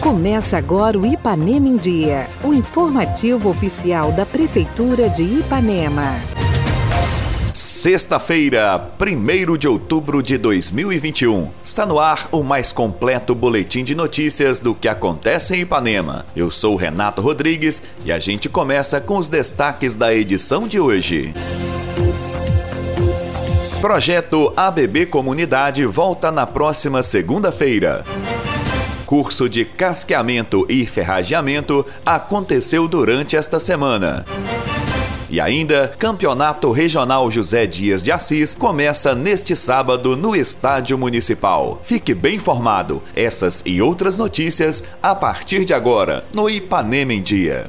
Começa agora o Ipanema em Dia, o informativo oficial da Prefeitura de Ipanema. Sexta-feira, 1 de outubro de 2021. Está no ar o mais completo boletim de notícias do que acontece em Ipanema. Eu sou Renato Rodrigues e a gente começa com os destaques da edição de hoje. Projeto ABB Comunidade volta na próxima segunda-feira curso de casqueamento e ferrageamento aconteceu durante esta semana. E ainda, Campeonato Regional José Dias de Assis começa neste sábado no Estádio Municipal. Fique bem informado. Essas e outras notícias a partir de agora no Ipanema em Dia.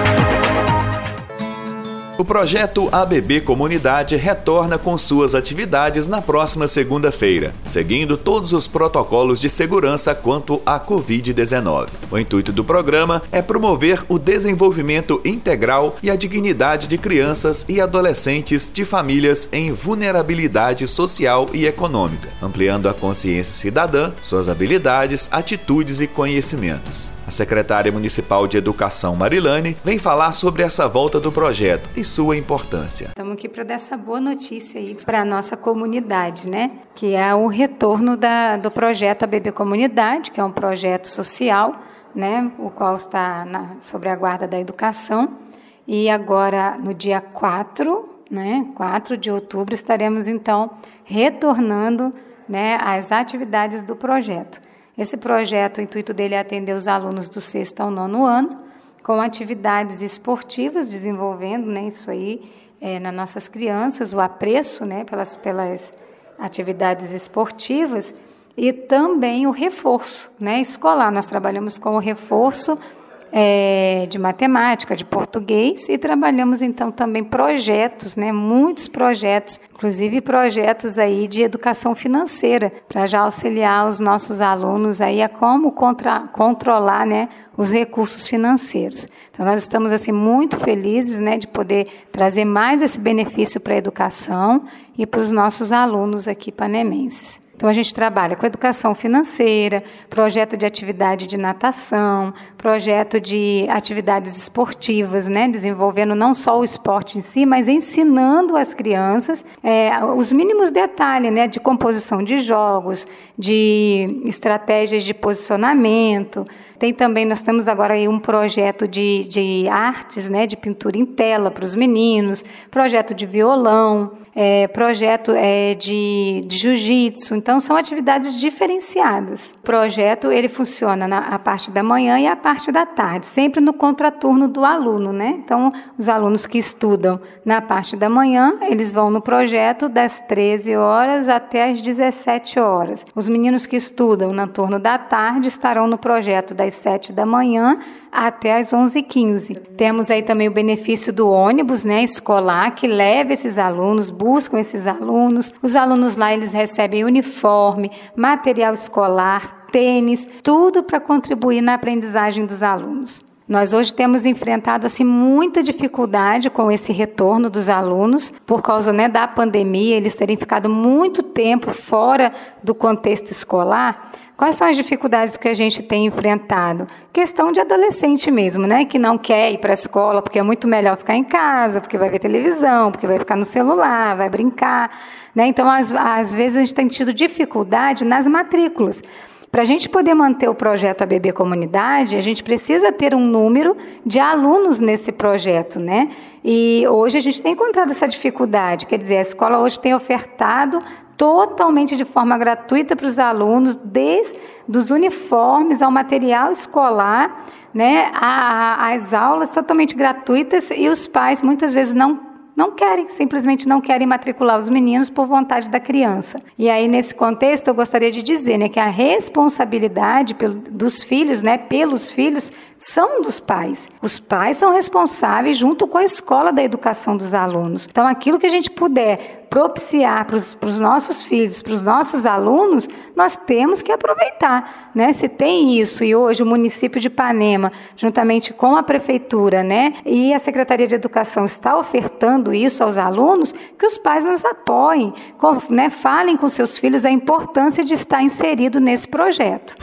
O projeto ABB Comunidade retorna com suas atividades na próxima segunda-feira, seguindo todos os protocolos de segurança quanto à Covid-19. O intuito do programa é promover o desenvolvimento integral e a dignidade de crianças e adolescentes de famílias em vulnerabilidade social e econômica, ampliando a consciência cidadã, suas habilidades, atitudes e conhecimentos. A secretária municipal de Educação, Marilane, vem falar sobre essa volta do projeto e sua importância. Estamos aqui para dar essa boa notícia aí para a nossa comunidade, né? Que é o retorno da, do projeto ABB Comunidade, que é um projeto social, né? O qual está na, sobre a guarda da educação. E agora, no dia 4, né? 4 de outubro, estaremos então retornando né, às atividades do projeto. Esse projeto, o intuito dele é atender os alunos do sexto ao nono ano, com atividades esportivas, desenvolvendo né, isso aí é, nas nossas crianças, o apreço né, pelas, pelas atividades esportivas e também o reforço né, escolar. Nós trabalhamos com o reforço é, de matemática, de português e trabalhamos então também projetos, né, muitos projetos, inclusive projetos aí de educação financeira para já auxiliar os nossos alunos aí a como contra, controlar, né, os recursos financeiros. Então nós estamos assim muito felizes, né, de poder trazer mais esse benefício para a educação e para os nossos alunos aqui panemenses. Então, a gente trabalha com educação financeira, projeto de atividade de natação, projeto de atividades esportivas, né? desenvolvendo não só o esporte em si, mas ensinando as crianças é, os mínimos detalhes né? de composição de jogos, de estratégias de posicionamento. Tem também, nós temos agora aí um projeto de, de artes, né? de pintura em tela para os meninos, projeto de violão é, projeto é, de, de jiu-jitsu. Então, são atividades diferenciadas. O projeto ele funciona na a parte da manhã e a parte da tarde, sempre no contraturno do aluno, né? Então, os alunos que estudam na parte da manhã, eles vão no projeto das 13 horas até as 17 horas. Os meninos que estudam no turno da tarde estarão no projeto das 7 da manhã até as 11h15. Temos aí também o benefício do ônibus né, escolar, que leva esses alunos, buscam esses alunos. Os alunos lá eles recebem uniforme, material escolar, tênis, tudo para contribuir na aprendizagem dos alunos. Nós hoje temos enfrentado assim muita dificuldade com esse retorno dos alunos por causa né, da pandemia, eles terem ficado muito tempo fora do contexto escolar. Quais são as dificuldades que a gente tem enfrentado? Questão de adolescente mesmo, né? Que não quer ir para a escola porque é muito melhor ficar em casa, porque vai ver televisão, porque vai ficar no celular, vai brincar. Né? Então, às, às vezes, a gente tem tido dificuldade nas matrículas. Para a gente poder manter o projeto ABB Comunidade, a gente precisa ter um número de alunos nesse projeto, né? E hoje a gente tem encontrado essa dificuldade, quer dizer, a escola hoje tem ofertado totalmente de forma gratuita para os alunos, desde dos uniformes ao material escolar, né, a, a, as aulas totalmente gratuitas e os pais muitas vezes não não querem, simplesmente não querem matricular os meninos por vontade da criança. E aí, nesse contexto, eu gostaria de dizer né, que a responsabilidade dos filhos, né, pelos filhos, são dos pais. Os pais são responsáveis junto com a escola da educação dos alunos. Então, aquilo que a gente puder propiciar para os nossos filhos, para os nossos alunos, nós temos que aproveitar. Né? Se tem isso, e hoje o município de Ipanema, juntamente com a prefeitura né, e a Secretaria de Educação, está ofertando isso aos alunos, que os pais nos apoiem, com, né, falem com seus filhos a importância de estar inserido nesse projeto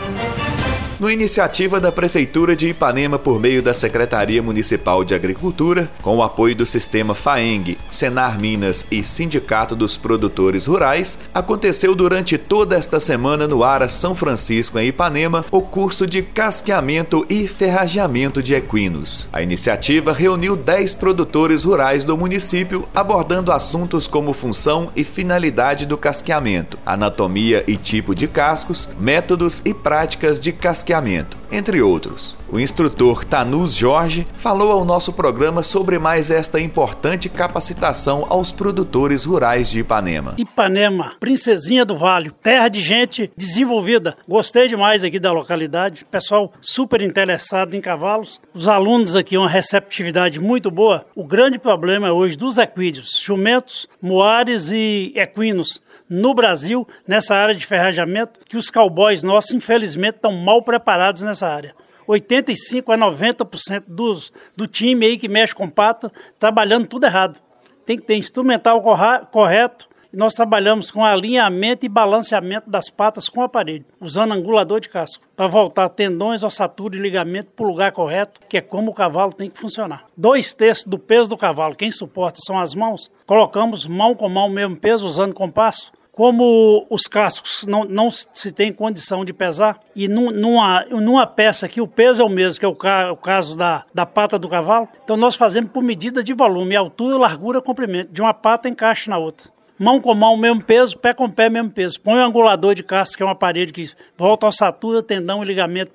no iniciativa da Prefeitura de Ipanema por meio da Secretaria Municipal de Agricultura, com o apoio do Sistema FAENG, Senar Minas e Sindicato dos Produtores Rurais, aconteceu durante toda esta semana no Ara São Francisco, em Ipanema, o curso de casqueamento e ferrageamento de equinos. A iniciativa reuniu 10 produtores rurais do município, abordando assuntos como função e finalidade do casqueamento, anatomia e tipo de cascos, métodos e práticas de casqueamento casqueamento, entre outros. O instrutor Tanus Jorge falou ao nosso programa sobre mais esta importante capacitação aos produtores rurais de Ipanema. Ipanema, princesinha do Vale, terra de gente desenvolvida. Gostei demais aqui da localidade, pessoal super interessado em cavalos. Os alunos aqui, uma receptividade muito boa. O grande problema hoje dos equídeos, jumentos, moares e equinos no Brasil, nessa área de ferrajamento, que os cowboys nossos, infelizmente, estão mal preparados nessa área. 85 a 90% dos, do time aí que mexe com pata trabalhando tudo errado. Tem que ter instrumental correto. Nós trabalhamos com alinhamento e balanceamento das patas com o aparelho, usando angulador de casco, para voltar tendões, ossatura e ligamento para o lugar correto, que é como o cavalo tem que funcionar. Dois terços do peso do cavalo, quem suporta são as mãos. Colocamos mão com mão o mesmo peso, usando compasso como os cascos não, não se tem condição de pesar, e num, numa, numa peça que o peso é o mesmo, que é o, ca, o caso da, da pata do cavalo, então nós fazemos por medida de volume, altura, largura, comprimento. De uma pata encaixa na outra. Mão com mão, mesmo peso, pé com pé, mesmo peso. Põe um angulador de casco, que é uma parede que volta a ossatura, tendão e ligamento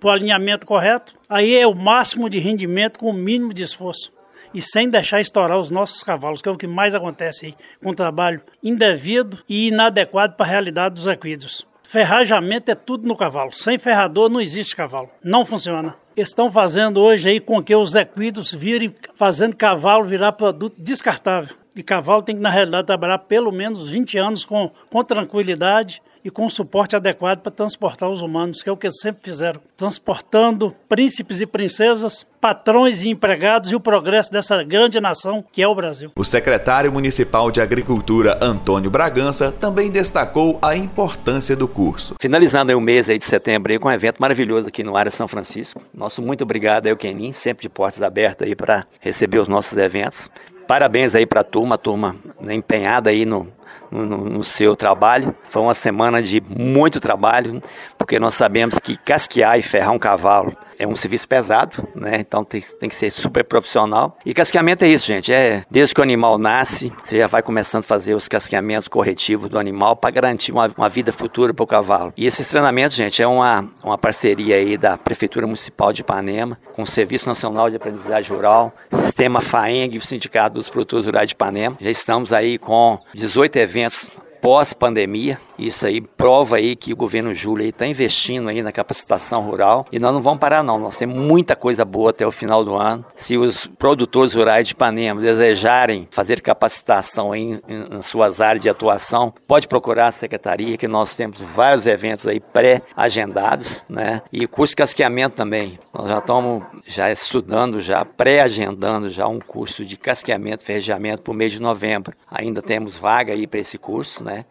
para o alinhamento correto. Aí é o máximo de rendimento com o mínimo de esforço e sem deixar estourar os nossos cavalos, que é o que mais acontece aí, com trabalho indevido e inadequado para a realidade dos equídeos. Ferrajamento é tudo no cavalo. Sem ferrador não existe cavalo. Não funciona. Estão fazendo hoje aí com que os equídeos virem fazendo cavalo virar produto descartável. E cavalo tem que, na realidade, trabalhar pelo menos 20 anos com, com tranquilidade e com suporte adequado para transportar os humanos, que é o que sempre fizeram, transportando príncipes e princesas, patrões e empregados e o progresso dessa grande nação que é o Brasil. O secretário municipal de Agricultura, Antônio Bragança, também destacou a importância do curso. Finalizando o mês aí de setembro aí, com um evento maravilhoso aqui no Área São Francisco. Nosso muito obrigado ao Kenin, sempre de portas abertas aí para receber os nossos eventos. Parabéns aí para a turma, turma empenhada aí no, no, no, seu trabalho. Foi uma semana de muito trabalho, porque nós sabemos que casquear e ferrar um cavalo é um serviço pesado, né? Então tem, tem que ser super profissional. E casqueamento é isso, gente. É desde que o animal nasce, você já vai começando a fazer os casqueamentos corretivos do animal para garantir uma, uma vida futura para o cavalo. E esses treinamentos, gente, é uma, uma parceria aí da Prefeitura Municipal de Ipanema com o Serviço Nacional de Aprendizagem Rural, Sistema FAENG o Sindicato dos Produtores Rurais de Ipanema. Já estamos aí com 18 eventos pós-pandemia. Isso aí prova aí que o governo Júlio está investindo aí na capacitação rural e nós não vamos parar não, nós temos muita coisa boa até o final do ano. Se os produtores rurais de Ipanema desejarem fazer capacitação em, em, suas áreas de atuação, pode procurar a secretaria que nós temos vários eventos aí pré-agendados, né? E curso de casqueamento também. Nós já estamos já estudando, já pré-agendando já um curso de casqueamento, ferregamento para o mês de novembro. Ainda temos vaga aí para esse curso, né?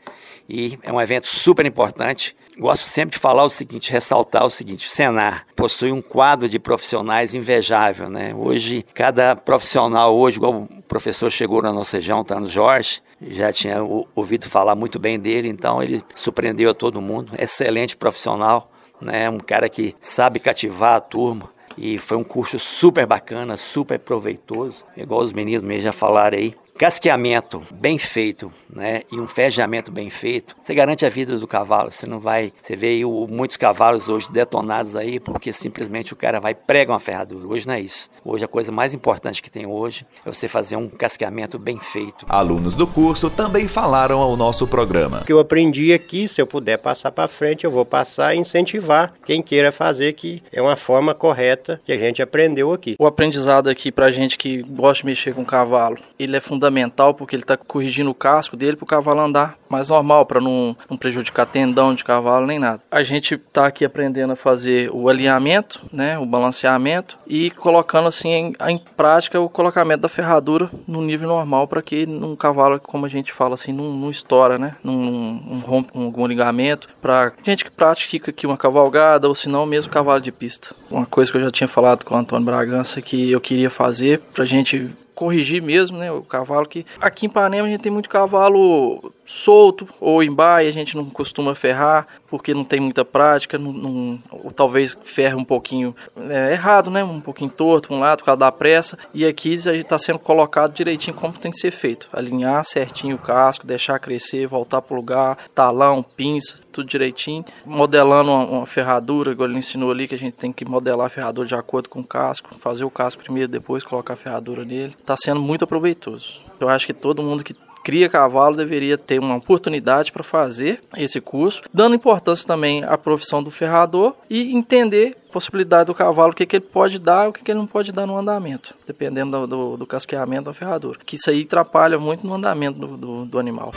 E é um evento super importante. Gosto sempre de falar o seguinte, ressaltar o seguinte: o Senar possui um quadro de profissionais invejável, né? Hoje, cada profissional, hoje, igual o professor chegou na nossa região, tá no Jorge, já tinha ouvido falar muito bem dele, então ele surpreendeu a todo mundo. Excelente profissional, né? Um cara que sabe cativar a turma. E foi um curso super bacana, super proveitoso, igual os meninos mesmo já falaram aí casqueamento bem feito, né, e um ferreamento bem feito, você garante a vida do cavalo. Você não vai, você vê o, muitos cavalos hoje detonados aí porque simplesmente o cara vai prega uma ferradura. Hoje não é isso. Hoje a coisa mais importante que tem hoje é você fazer um casqueamento bem feito. Alunos do curso também falaram ao nosso programa. O que eu aprendi aqui, se eu puder passar para frente, eu vou passar e incentivar quem queira fazer que é uma forma correta que a gente aprendeu aqui. O aprendizado aqui pra gente que gosta de mexer com cavalo, ele é fundamental fundamental porque ele está corrigindo o casco dele para o cavalo andar mais normal, para não, não prejudicar tendão de cavalo nem nada. A gente está aqui aprendendo a fazer o alinhamento, né, o balanceamento e colocando assim em, em prática o colocamento da ferradura no nível normal para que um cavalo, como a gente fala assim, não, não estoura, né, não, não rompe algum ligamento. Para gente que pratica aqui uma cavalgada ou se não mesmo cavalo de pista. Uma coisa que eu já tinha falado com o Antônio Bragança que eu queria fazer para gente corrigir mesmo, né? O cavalo que. Aqui em Panema a gente tem muito cavalo solto ou em baia, a gente não costuma ferrar porque não tem muita prática, não, não, ou talvez ferre um pouquinho é, errado, né? Um pouquinho torto um lado por causa da pressa. E aqui está sendo colocado direitinho como tem que ser feito. Alinhar certinho o casco, deixar crescer, voltar para o lugar, talão, pinça, tudo direitinho. Modelando uma, uma, ferradura, igual ele ensinou ali, que a gente tem que modelar a ferradura de acordo com o casco. Fazer o casco primeiro, depois colocar a ferradura nele. Está sendo muito aproveitoso. Eu acho que todo mundo que cria cavalo deveria ter uma oportunidade para fazer esse curso, dando importância também à profissão do ferrador e entender a possibilidade do cavalo, o que, que ele pode dar e o que, que ele não pode dar no andamento, dependendo do, do, do casqueamento da ferradura. Que isso aí atrapalha muito no andamento do, do, do animal.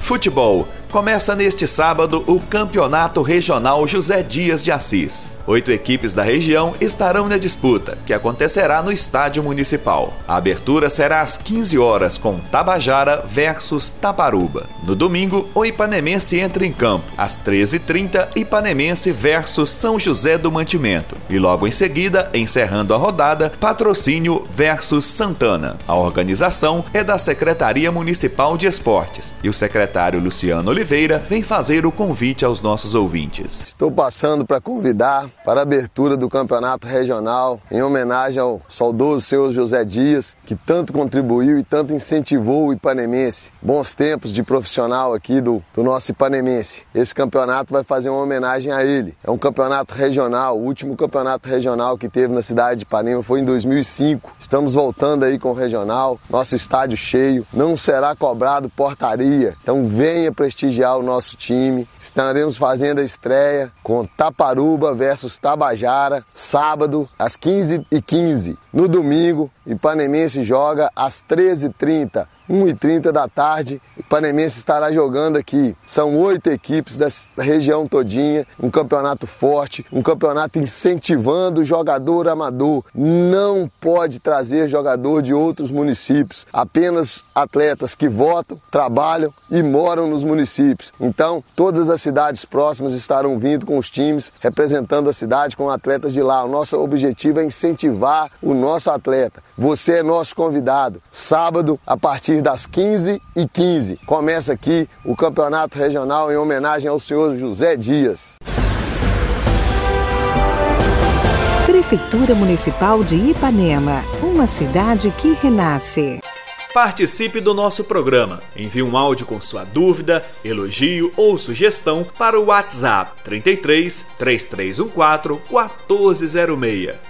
Futebol. Começa neste sábado o Campeonato Regional José Dias de Assis. Oito equipes da região estarão na disputa, que acontecerá no Estádio Municipal. A abertura será às 15 horas com Tabajara versus Taparuba. No domingo, o Ipanemense entra em campo. Às 13h30, Ipanemense versus São José do Mantimento. E logo em seguida, encerrando a rodada, Patrocínio versus Santana. A organização é da Secretaria Municipal de Esportes e o secretário Luciano Oliveira vem fazer o convite aos nossos ouvintes. Estou passando para convidar para a abertura do campeonato regional em homenagem ao saudoso senhor José Dias, que tanto contribuiu e tanto incentivou o Ipanemense. Bons tempos de profissional aqui do, do nosso Ipanemense. Esse campeonato vai fazer uma homenagem a ele. É um campeonato regional, o último campeonato regional que teve na cidade de Ipanema foi em 2005. Estamos voltando aí com o regional, nosso estádio cheio, não será cobrado portaria. Então venha prestigiar o nosso time. Estaremos fazendo a estreia com Taparuba versus Tabajara, sábado às 15h15. No domingo, Ipanemense joga às 13h30 1h30 da tarde, o Panemense estará jogando aqui. São oito equipes da região todinha, um campeonato forte, um campeonato incentivando o jogador amador. Não pode trazer jogador de outros municípios, apenas atletas que votam, trabalham e moram nos municípios. Então, todas as cidades próximas estarão vindo com os times representando a cidade com atletas de lá. O nosso objetivo é incentivar o nosso atleta. Você é nosso convidado. Sábado, a partir das 15 e 15 Começa aqui o campeonato regional em homenagem ao senhor José Dias. Prefeitura Municipal de Ipanema, uma cidade que renasce. Participe do nosso programa. Envie um áudio com sua dúvida, elogio ou sugestão para o WhatsApp 33 3314 1406.